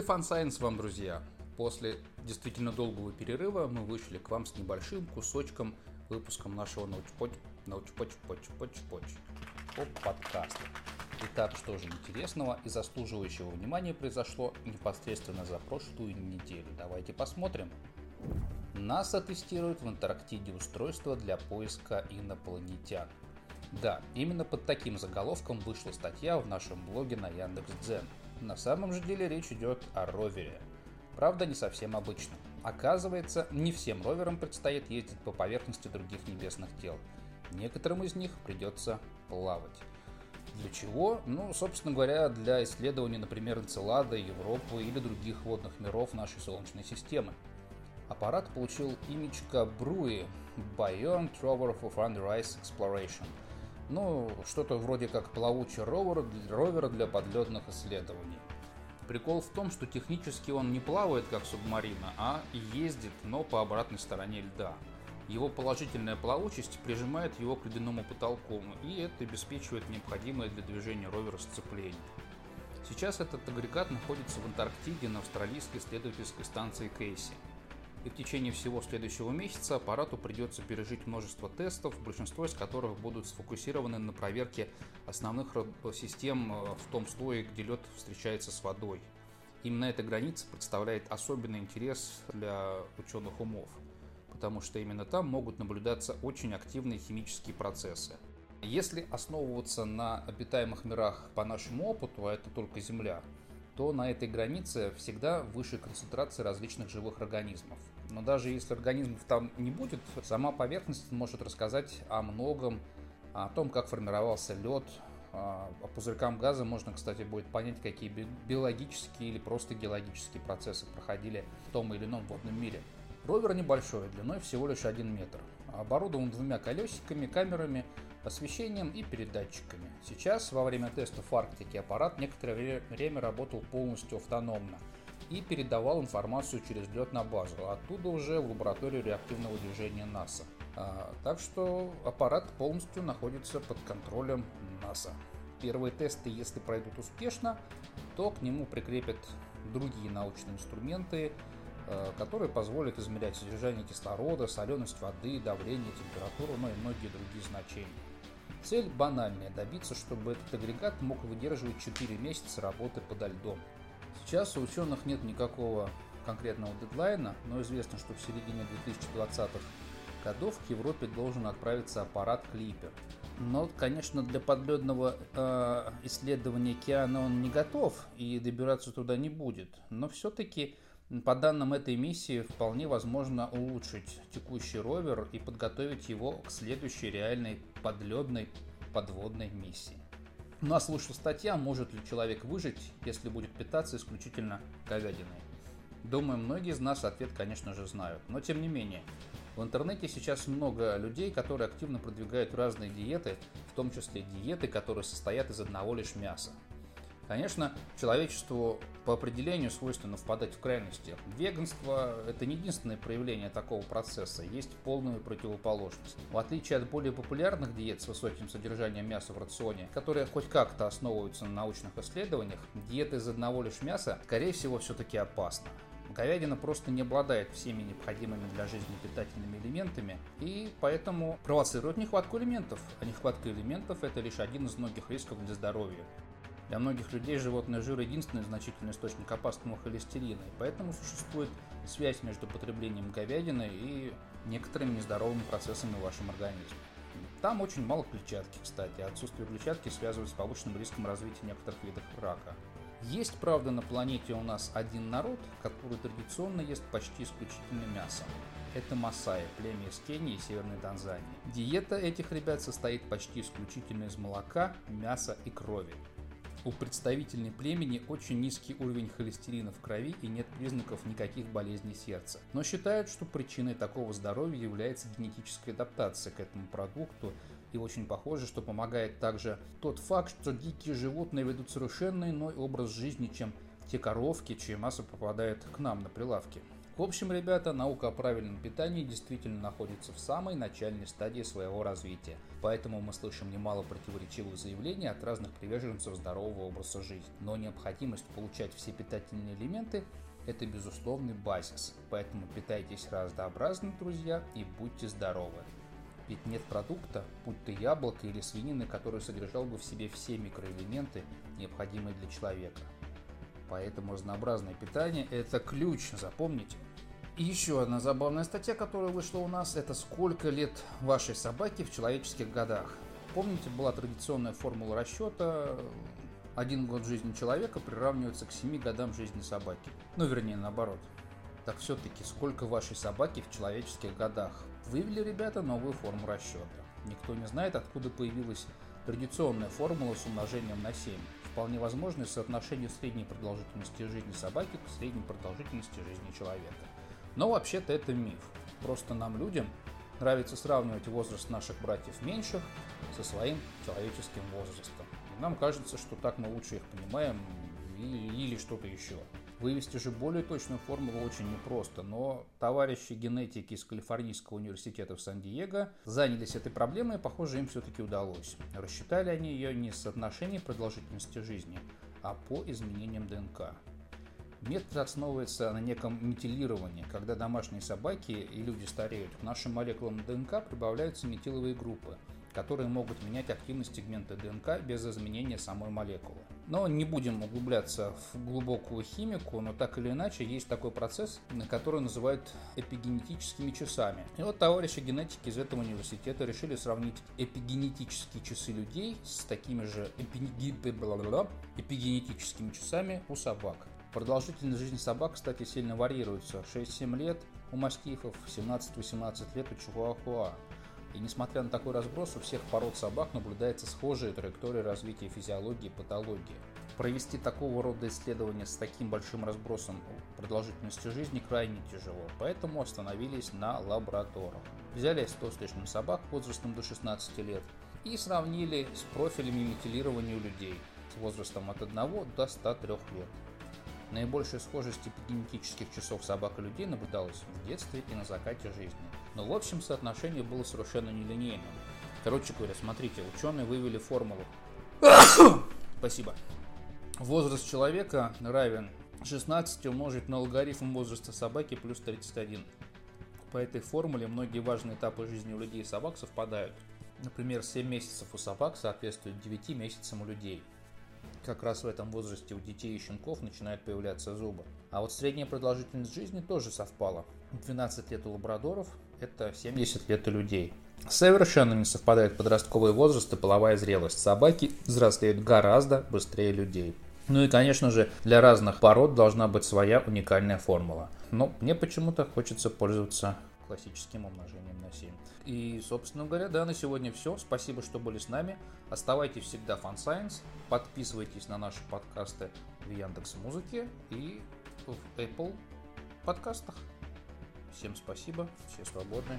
Добрый фан сайенс вам, друзья! После действительно долгого перерыва мы вышли к вам с небольшим кусочком выпуском нашего научпоч научпоч поч поч поч подкаста. Итак, что же интересного и заслуживающего внимания произошло непосредственно за прошлую неделю? Давайте посмотрим. НАСА тестирует в Антарктиде устройство для поиска инопланетян. Да, именно под таким заголовком вышла статья в нашем блоге на Яндекс.Дзен. На самом же деле речь идет о ровере. Правда, не совсем обычном. Оказывается, не всем роверам предстоит ездить по поверхности других небесных тел. Некоторым из них придется плавать. Для чего? Ну, собственно говоря, для исследований, например, Энцелада, Европы или других водных миров нашей Солнечной системы. Аппарат получил имечко Бруи Beyond Rover for Under Ice Exploration – ну, что-то вроде как плавучий ровер, ровер для подледных исследований. Прикол в том, что технически он не плавает как субмарина, а ездит, но по обратной стороне льда. Его положительная плавучесть прижимает его к ледяному потолку, и это обеспечивает необходимое для движения ровера сцепление. Сейчас этот агрегат находится в Антарктиде на австралийской исследовательской станции Кейси – и в течение всего следующего месяца аппарату придется пережить множество тестов, большинство из которых будут сфокусированы на проверке основных систем э, в том слое, где лед встречается с водой. Именно эта граница представляет особенный интерес для ученых умов, потому что именно там могут наблюдаться очень активные химические процессы. Если основываться на обитаемых мирах по нашему опыту, а это только Земля, то на этой границе всегда выше концентрация различных живых организмов. Но даже если организмов там не будет, сама поверхность может рассказать о многом, о том, как формировался лед, а, по пузырькам газа можно, кстати, будет понять, какие биологические или просто геологические процессы проходили в том или ином водном мире. Ровер небольшой, длиной всего лишь 1 метр. Оборудован двумя колесиками, камерами, освещением и передатчиками. Сейчас, во время тестов в Арктике, аппарат некоторое время работал полностью автономно и передавал информацию через лед на базу, а оттуда уже в лабораторию реактивного движения НАСА. А, так что аппарат полностью находится под контролем НАСА. Первые тесты, если пройдут успешно, то к нему прикрепят другие научные инструменты, Э, которые позволят измерять содержание кислорода, соленость воды, давление, температуру, ну и многие другие значения. Цель банальная – добиться, чтобы этот агрегат мог выдерживать 4 месяца работы подо льдом. Сейчас у ученых нет никакого конкретного дедлайна, но известно, что в середине 2020-х годов к Европе должен отправиться аппарат Клипер. Но, конечно, для подледного э, исследования океана он не готов и добираться туда не будет. Но все-таки по данным этой миссии, вполне возможно улучшить текущий ровер и подготовить его к следующей реальной подледной подводной миссии. Нас вышла статья «Может ли человек выжить, если будет питаться исключительно говядиной?» Думаю, многие из нас ответ, конечно же, знают. Но тем не менее, в интернете сейчас много людей, которые активно продвигают разные диеты, в том числе диеты, которые состоят из одного лишь мяса. Конечно, человечеству по определению свойственно впадать в крайности. Веганство – это не единственное проявление такого процесса, есть полную противоположность. В отличие от более популярных диет с высоким содержанием мяса в рационе, которые хоть как-то основываются на научных исследованиях, диета из одного лишь мяса, скорее всего, все-таки опасна. Говядина просто не обладает всеми необходимыми для жизни питательными элементами и поэтому провоцирует нехватку элементов. А нехватка элементов – это лишь один из многих рисков для здоровья. Для многих людей животный жир – единственный значительный источник опасного холестерина, и поэтому существует связь между потреблением говядины и некоторыми нездоровыми процессами в вашем организме. Там очень мало клетчатки, кстати. Отсутствие клетчатки связывают с повышенным риском развития некоторых видов рака. Есть, правда, на планете у нас один народ, который традиционно ест почти исключительно мясо. Это Масаи, племя из Кении и Северной Танзании. Диета этих ребят состоит почти исключительно из молока, мяса и крови. У представительной племени очень низкий уровень холестерина в крови и нет признаков никаких болезней сердца. Но считают, что причиной такого здоровья является генетическая адаптация к этому продукту, и очень похоже, что помогает также тот факт, что дикие животные ведут совершенно иной образ жизни, чем те коровки, чья масса попадает к нам на прилавки. В общем, ребята, наука о правильном питании действительно находится в самой начальной стадии своего развития, поэтому мы слышим немало противоречивых заявлений от разных приверженцев здорового образа жизни. Но необходимость получать все питательные элементы – это безусловный базис, поэтому питайтесь разнообразно, друзья, и будьте здоровы. Ведь нет продукта, будь то яблоко или свинины, который содержал бы в себе все микроэлементы, необходимые для человека. Поэтому разнообразное питание – это ключ, запомните. И еще одна забавная статья, которая вышла у нас, это сколько лет вашей собаке в человеческих годах. Помните, была традиционная формула расчета, один год жизни человека приравнивается к 7 годам жизни собаки. Ну, вернее, наоборот. Так все-таки, сколько вашей собаки в человеческих годах? Вывели ребята новую форму расчета. Никто не знает, откуда появилась традиционная формула с умножением на 7. Вполне возможно соотношение средней продолжительности жизни собаки к средней продолжительности жизни человека. Но вообще-то это миф. Просто нам, людям, нравится сравнивать возраст наших братьев меньших со своим человеческим возрастом. И нам кажется, что так мы лучше их понимаем или, что-то еще. Вывести же более точную формулу очень непросто, но товарищи генетики из Калифорнийского университета в Сан-Диего занялись этой проблемой, и, похоже, им все-таки удалось. Рассчитали они ее не с соотношением продолжительности жизни, а по изменениям ДНК. Метод основывается на неком метилировании, когда домашние собаки и люди стареют. К нашим молекулам ДНК прибавляются метиловые группы – которые могут менять активность сегмента ДНК без изменения самой молекулы. Но не будем углубляться в глубокую химику, но так или иначе есть такой процесс, который называют эпигенетическими часами. И вот товарищи генетики из этого университета решили сравнить эпигенетические часы людей с такими же эпигенетическими часами у собак. Продолжительность жизни собак, кстати, сильно варьируется. 6-7 лет у мастифов, 17-18 лет у чихуахуа. И несмотря на такой разброс, у всех пород собак наблюдается схожая траектория развития физиологии и патологии. Провести такого рода исследования с таким большим разбросом продолжительности жизни крайне тяжело, поэтому остановились на лабораторах. Взяли 100 с лишним собак возрастом до 16 лет и сравнили с профилями метилирования у людей с возрастом от 1 до 103 лет. Наибольшая схожесть эпигенетических часов собак и людей наблюдалась в детстве и на закате жизни. Но в общем соотношение было совершенно нелинейным. Короче говоря, смотрите, ученые вывели формулу. Спасибо. Возраст человека равен 16 умножить на логарифм возраста собаки плюс 31. По этой формуле многие важные этапы жизни у людей и собак совпадают. Например, 7 месяцев у собак соответствует 9 месяцам у людей как раз в этом возрасте у детей и щенков начинают появляться зубы. А вот средняя продолжительность жизни тоже совпала. 12 лет у лабрадоров – это 70 лет у людей. Совершенно не совпадает подростковый возраст и половая зрелость. Собаки взрослеют гораздо быстрее людей. Ну и, конечно же, для разных пород должна быть своя уникальная формула. Но мне почему-то хочется пользоваться классическим умножением на 7. И, собственно говоря, да, на сегодня все. Спасибо, что были с нами. Оставайтесь всегда Fun Science. Подписывайтесь на наши подкасты в Яндекс Музыке и в Apple подкастах. Всем спасибо, все свободны.